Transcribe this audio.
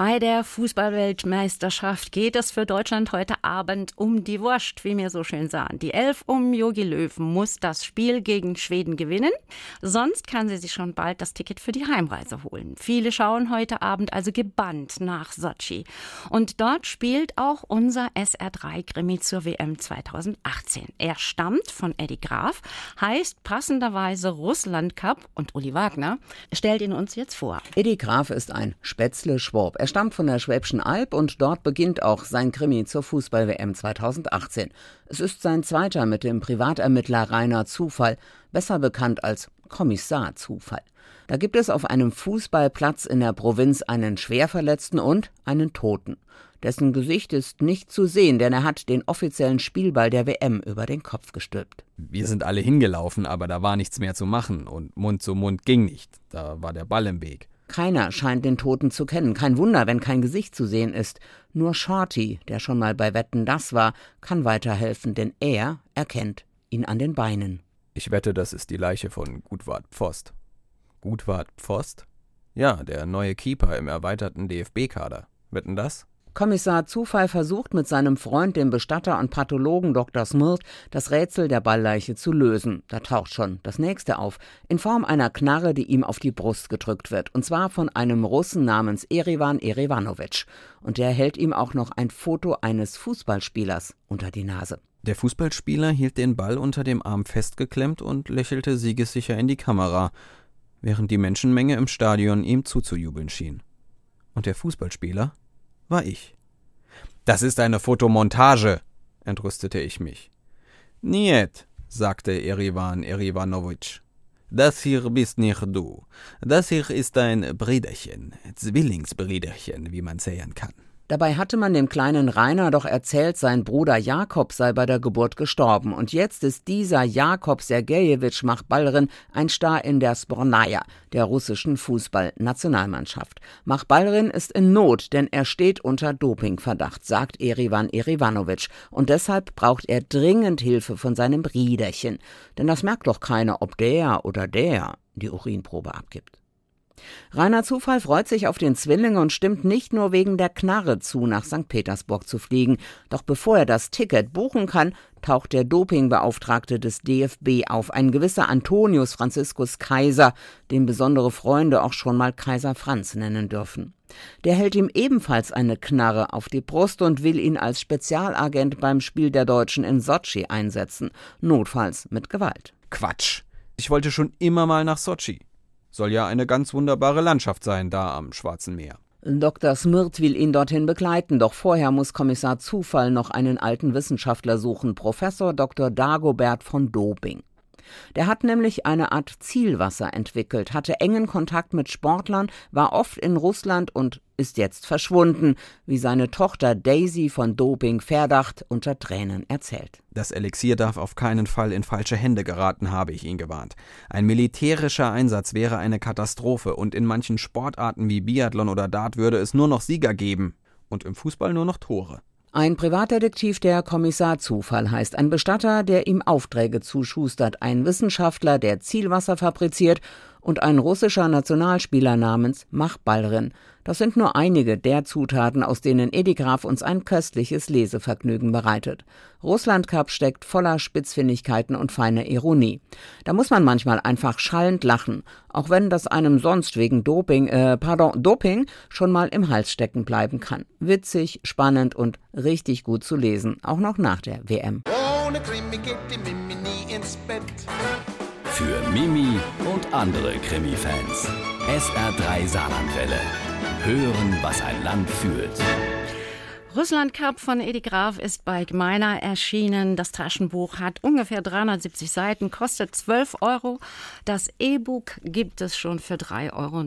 Bei der Fußballweltmeisterschaft geht es für Deutschland heute Abend um die Wurst, wie wir so schön sagen. Die Elf um Jogi Löw muss das Spiel gegen Schweden gewinnen. Sonst kann sie sich schon bald das Ticket für die Heimreise holen. Viele schauen heute Abend also gebannt nach Sochi. Und dort spielt auch unser SR3-Krimi zur WM 2018. Er stammt von Eddie Graf, heißt passenderweise Russland Cup und Uli Wagner stellt ihn uns jetzt vor. Eddie Graf ist ein Spätzle-Schwab. Er stammt von der Schwäbischen Alb und dort beginnt auch sein Krimi zur Fußball-WM 2018. Es ist sein zweiter mit dem Privatermittler Rainer Zufall, besser bekannt als Kommissar Zufall. Da gibt es auf einem Fußballplatz in der Provinz einen Schwerverletzten und einen Toten. Dessen Gesicht ist nicht zu sehen, denn er hat den offiziellen Spielball der WM über den Kopf gestülpt. Wir sind alle hingelaufen, aber da war nichts mehr zu machen und Mund zu Mund ging nicht. Da war der Ball im Weg. Keiner scheint den Toten zu kennen. Kein Wunder, wenn kein Gesicht zu sehen ist. Nur Shorty, der schon mal bei Wetten das war, kann weiterhelfen, denn er erkennt ihn an den Beinen. Ich wette, das ist die Leiche von Gutwart Pfost. Gutwart Pfost? Ja, der neue Keeper im erweiterten DFB-Kader. Wetten das? Kommissar Zufall versucht mit seinem Freund, dem Bestatter und Pathologen Dr. Smirt, das Rätsel der Ballleiche zu lösen. Da taucht schon das nächste auf, in Form einer Knarre, die ihm auf die Brust gedrückt wird, und zwar von einem Russen namens Erivan Erivanowitsch. Und der hält ihm auch noch ein Foto eines Fußballspielers unter die Nase. Der Fußballspieler hielt den Ball unter dem Arm festgeklemmt und lächelte siegessicher in die Kamera, während die Menschenmenge im Stadion ihm zuzujubeln schien. Und der Fußballspieler war ich. Das ist eine Fotomontage, entrüstete ich mich. Niet, sagte Erivan Erivanowitsch. Das hier bist nicht du. Das hier ist ein Brüderchen, Zwillingsbrüderchen, wie man sehen kann. Dabei hatte man dem kleinen Rainer doch erzählt, sein Bruder Jakob sei bei der Geburt gestorben. Und jetzt ist dieser Jakob Sergejewitsch Machbalrin ein Star in der Spornaja, der russischen Fußballnationalmannschaft. Machbalrin ist in Not, denn er steht unter Dopingverdacht, sagt Erivan Erivanowitsch. Und deshalb braucht er dringend Hilfe von seinem Briederchen. Denn das merkt doch keiner, ob der oder der die Urinprobe abgibt. Rainer Zufall freut sich auf den Zwilling und stimmt nicht nur wegen der Knarre zu, nach St. Petersburg zu fliegen. Doch bevor er das Ticket buchen kann, taucht der Dopingbeauftragte des DFB auf, ein gewisser Antonius Franziskus Kaiser, den besondere Freunde auch schon mal Kaiser Franz nennen dürfen. Der hält ihm ebenfalls eine Knarre auf die Brust und will ihn als Spezialagent beim Spiel der Deutschen in Sochi einsetzen, notfalls mit Gewalt. Quatsch. Ich wollte schon immer mal nach Sochi. Soll ja eine ganz wunderbare Landschaft sein, da am Schwarzen Meer. Dr. Smirt will ihn dorthin begleiten, doch vorher muss Kommissar Zufall noch einen alten Wissenschaftler suchen, Professor Dr. Dagobert von Dobing. Der hat nämlich eine Art Zielwasser entwickelt, hatte engen Kontakt mit Sportlern, war oft in Russland und ist jetzt verschwunden, wie seine Tochter Daisy von Doping Verdacht unter Tränen erzählt. Das Elixier darf auf keinen Fall in falsche Hände geraten, habe ich ihn gewarnt. Ein militärischer Einsatz wäre eine Katastrophe und in manchen Sportarten wie Biathlon oder Dart würde es nur noch Sieger geben und im Fußball nur noch Tore. Ein Privatdetektiv, der Kommissar Zufall heißt, ein Bestatter, der ihm Aufträge zuschustert, ein Wissenschaftler, der Zielwasser fabriziert und ein russischer Nationalspieler namens Machbalrin. Das sind nur einige der Zutaten, aus denen Edi Graf uns ein köstliches Lesevergnügen bereitet. Russland Cup steckt voller Spitzfindigkeiten und feiner Ironie. Da muss man manchmal einfach schallend lachen, auch wenn das einem sonst wegen Doping, äh, pardon, Doping schon mal im Hals stecken bleiben kann. Witzig, spannend und richtig gut zu lesen, auch noch nach der WM. Ohne Krimi geht die Mimi nie ins Bett. Für Mimi und andere Krimi-Fans. SR3 Saarlandwelle. Hören, was ein Land fühlt. Russland Cup von Edi Graf ist bei Gmeiner erschienen. Das Taschenbuch hat ungefähr 370 Seiten, kostet 12 Euro. Das E-Book gibt es schon für 3,99 Euro.